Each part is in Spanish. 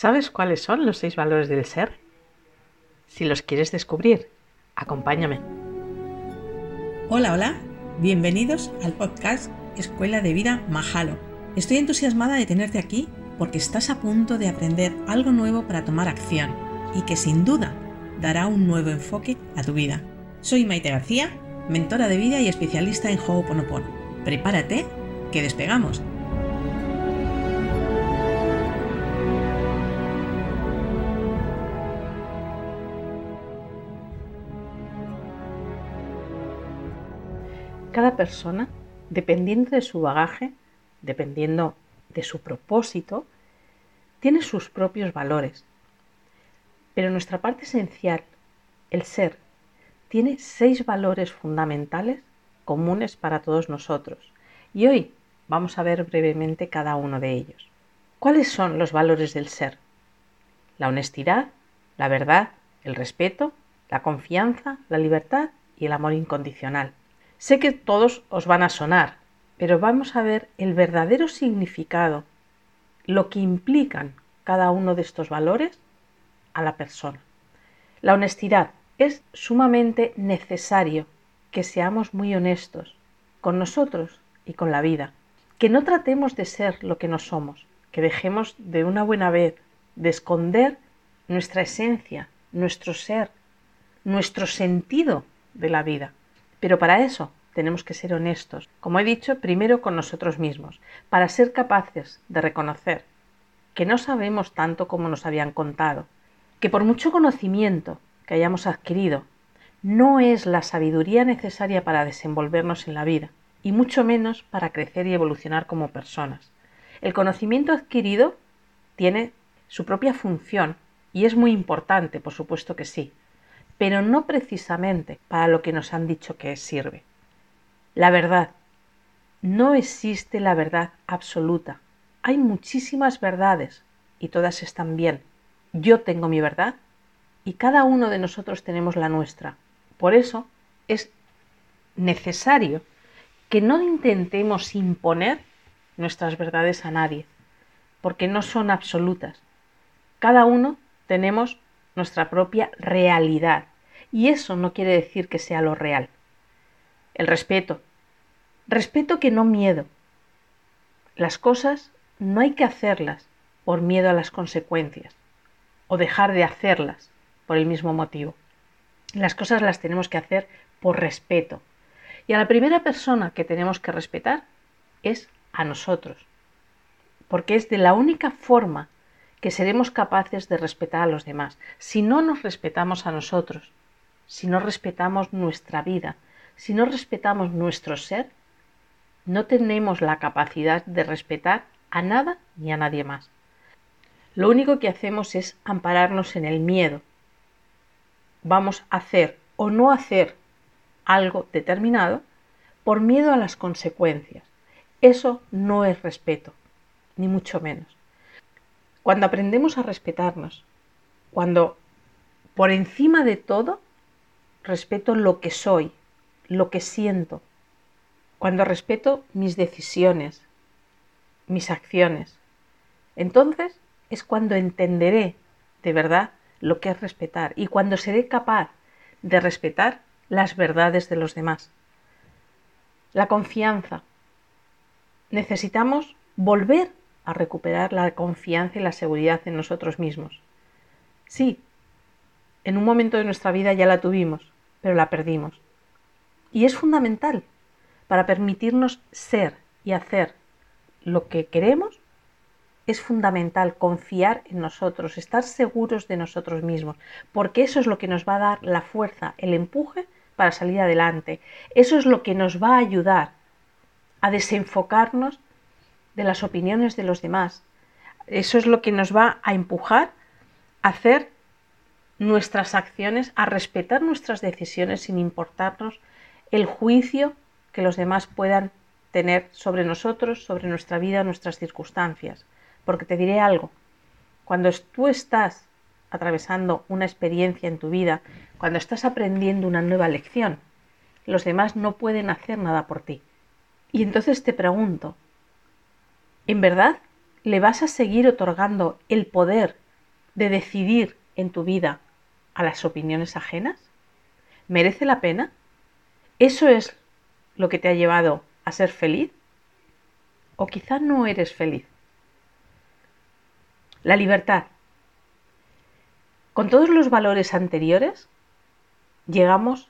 ¿Sabes cuáles son los seis valores del ser? Si los quieres descubrir, acompáñame. Hola, hola, bienvenidos al podcast Escuela de Vida Mahalo. Estoy entusiasmada de tenerte aquí porque estás a punto de aprender algo nuevo para tomar acción y que sin duda dará un nuevo enfoque a tu vida. Soy Maite García, mentora de vida y especialista en Ho'oponopono. Prepárate, que despegamos. Cada persona, dependiendo de su bagaje, dependiendo de su propósito, tiene sus propios valores. Pero nuestra parte esencial, el ser, tiene seis valores fundamentales comunes para todos nosotros. Y hoy vamos a ver brevemente cada uno de ellos. ¿Cuáles son los valores del ser? La honestidad, la verdad, el respeto, la confianza, la libertad y el amor incondicional. Sé que todos os van a sonar, pero vamos a ver el verdadero significado, lo que implican cada uno de estos valores a la persona. La honestidad es sumamente necesario que seamos muy honestos con nosotros y con la vida, que no tratemos de ser lo que no somos, que dejemos de una buena vez de esconder nuestra esencia, nuestro ser, nuestro sentido de la vida. Pero para eso tenemos que ser honestos, como he dicho, primero con nosotros mismos, para ser capaces de reconocer que no sabemos tanto como nos habían contado, que por mucho conocimiento que hayamos adquirido, no es la sabiduría necesaria para desenvolvernos en la vida, y mucho menos para crecer y evolucionar como personas. El conocimiento adquirido tiene su propia función y es muy importante, por supuesto que sí, pero no precisamente para lo que nos han dicho que sirve. La verdad. No existe la verdad absoluta. Hay muchísimas verdades y todas están bien. Yo tengo mi verdad y cada uno de nosotros tenemos la nuestra. Por eso es necesario que no intentemos imponer nuestras verdades a nadie, porque no son absolutas. Cada uno tenemos nuestra propia realidad y eso no quiere decir que sea lo real. El respeto. Respeto que no miedo. Las cosas no hay que hacerlas por miedo a las consecuencias o dejar de hacerlas por el mismo motivo. Las cosas las tenemos que hacer por respeto. Y a la primera persona que tenemos que respetar es a nosotros. Porque es de la única forma que seremos capaces de respetar a los demás. Si no nos respetamos a nosotros, si no respetamos nuestra vida, si no respetamos nuestro ser, no tenemos la capacidad de respetar a nada ni a nadie más. Lo único que hacemos es ampararnos en el miedo. Vamos a hacer o no hacer algo determinado por miedo a las consecuencias. Eso no es respeto, ni mucho menos. Cuando aprendemos a respetarnos, cuando por encima de todo respeto lo que soy, lo que siento, cuando respeto mis decisiones, mis acciones, entonces es cuando entenderé de verdad lo que es respetar y cuando seré capaz de respetar las verdades de los demás. La confianza. Necesitamos volver a recuperar la confianza y la seguridad en nosotros mismos. Sí, en un momento de nuestra vida ya la tuvimos, pero la perdimos. Y es fundamental para permitirnos ser y hacer lo que queremos. Es fundamental confiar en nosotros, estar seguros de nosotros mismos, porque eso es lo que nos va a dar la fuerza, el empuje para salir adelante. Eso es lo que nos va a ayudar a desenfocarnos de las opiniones de los demás. Eso es lo que nos va a empujar a hacer nuestras acciones, a respetar nuestras decisiones sin importarnos el juicio que los demás puedan tener sobre nosotros, sobre nuestra vida, nuestras circunstancias. Porque te diré algo, cuando tú estás atravesando una experiencia en tu vida, cuando estás aprendiendo una nueva lección, los demás no pueden hacer nada por ti. Y entonces te pregunto, ¿en verdad le vas a seguir otorgando el poder de decidir en tu vida a las opiniones ajenas? ¿Merece la pena? ¿Eso es lo que te ha llevado a ser feliz? ¿O quizás no eres feliz? La libertad. Con todos los valores anteriores, llegamos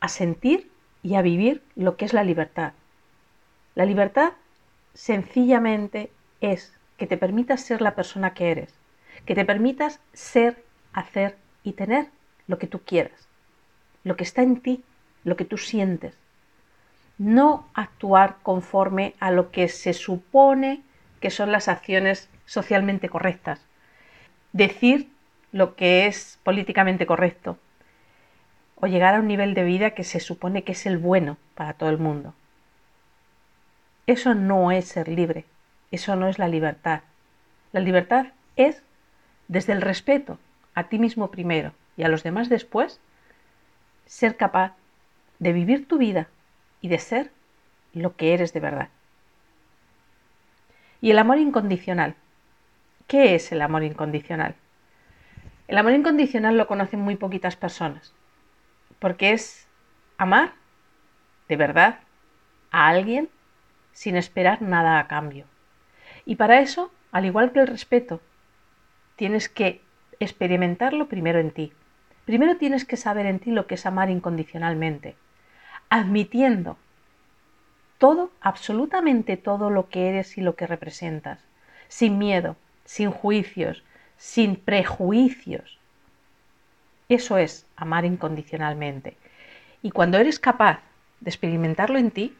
a sentir y a vivir lo que es la libertad. La libertad sencillamente es que te permitas ser la persona que eres, que te permitas ser, hacer y tener lo que tú quieras, lo que está en ti, lo que tú sientes. No actuar conforme a lo que se supone que son las acciones socialmente correctas. Decir lo que es políticamente correcto. O llegar a un nivel de vida que se supone que es el bueno para todo el mundo. Eso no es ser libre. Eso no es la libertad. La libertad es desde el respeto a ti mismo primero y a los demás después, ser capaz de vivir tu vida y de ser lo que eres de verdad. Y el amor incondicional. ¿Qué es el amor incondicional? El amor incondicional lo conocen muy poquitas personas, porque es amar de verdad a alguien sin esperar nada a cambio. Y para eso, al igual que el respeto, tienes que experimentarlo primero en ti. Primero tienes que saber en ti lo que es amar incondicionalmente, admitiendo todo, absolutamente todo lo que eres y lo que representas, sin miedo, sin juicios, sin prejuicios. Eso es amar incondicionalmente. Y cuando eres capaz de experimentarlo en ti,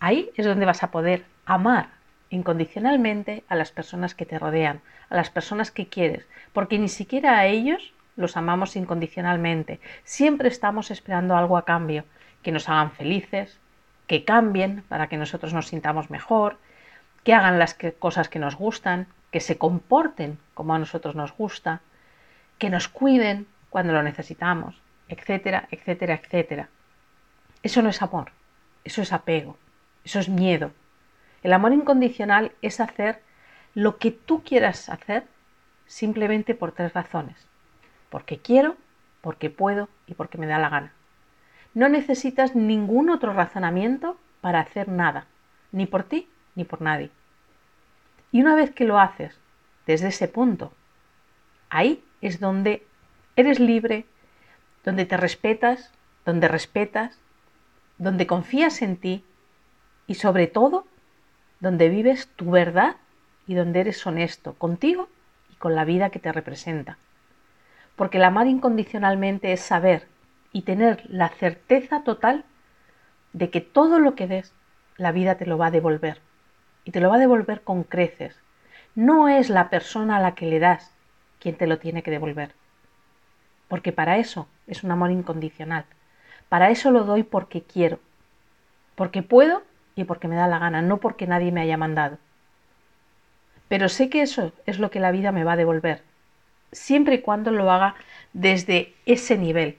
ahí es donde vas a poder amar incondicionalmente a las personas que te rodean, a las personas que quieres, porque ni siquiera a ellos los amamos incondicionalmente. Siempre estamos esperando algo a cambio, que nos hagan felices, que cambien para que nosotros nos sintamos mejor, que hagan las cosas que nos gustan, que se comporten como a nosotros nos gusta, que nos cuiden cuando lo necesitamos, etcétera, etcétera, etcétera. Eso no es amor, eso es apego, eso es miedo, el amor incondicional es hacer lo que tú quieras hacer simplemente por tres razones. Porque quiero, porque puedo y porque me da la gana. No necesitas ningún otro razonamiento para hacer nada, ni por ti ni por nadie. Y una vez que lo haces desde ese punto, ahí es donde eres libre, donde te respetas, donde respetas, donde confías en ti y sobre todo donde vives tu verdad y donde eres honesto contigo y con la vida que te representa. Porque el amar incondicionalmente es saber y tener la certeza total de que todo lo que des, la vida te lo va a devolver. Y te lo va a devolver con creces. No es la persona a la que le das quien te lo tiene que devolver. Porque para eso es un amor incondicional. Para eso lo doy porque quiero. Porque puedo y porque me da la gana, no porque nadie me haya mandado. Pero sé que eso es lo que la vida me va a devolver, siempre y cuando lo haga desde ese nivel.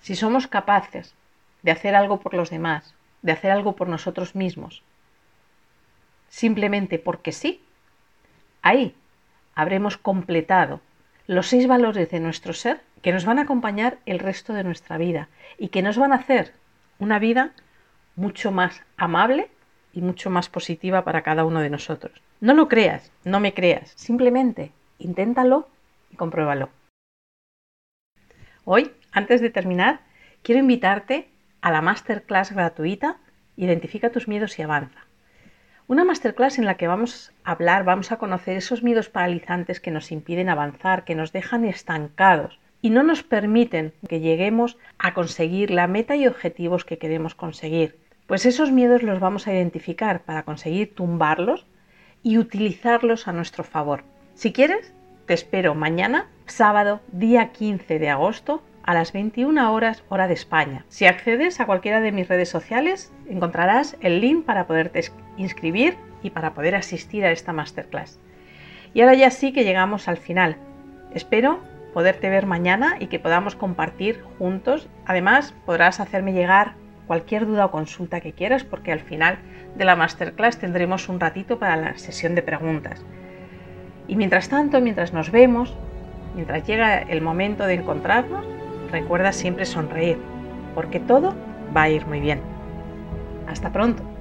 Si somos capaces de hacer algo por los demás, de hacer algo por nosotros mismos, simplemente porque sí, ahí habremos completado los seis valores de nuestro ser que nos van a acompañar el resto de nuestra vida y que nos van a hacer una vida mucho más amable y mucho más positiva para cada uno de nosotros. No lo creas, no me creas, simplemente inténtalo y compruébalo. Hoy, antes de terminar, quiero invitarte a la masterclass gratuita Identifica tus miedos y avanza. Una masterclass en la que vamos a hablar, vamos a conocer esos miedos paralizantes que nos impiden avanzar, que nos dejan estancados y no nos permiten que lleguemos a conseguir la meta y objetivos que queremos conseguir. Pues esos miedos los vamos a identificar para conseguir tumbarlos y utilizarlos a nuestro favor. Si quieres, te espero mañana, sábado, día 15 de agosto, a las 21 horas hora de España. Si accedes a cualquiera de mis redes sociales, encontrarás el link para poderte inscribir y para poder asistir a esta masterclass. Y ahora ya sí que llegamos al final. Espero poderte ver mañana y que podamos compartir juntos. Además, podrás hacerme llegar cualquier duda o consulta que quieras porque al final de la masterclass tendremos un ratito para la sesión de preguntas. Y mientras tanto, mientras nos vemos, Mientras llega el momento de encontrarnos, recuerda siempre sonreír, porque todo va a ir muy bien. Hasta pronto.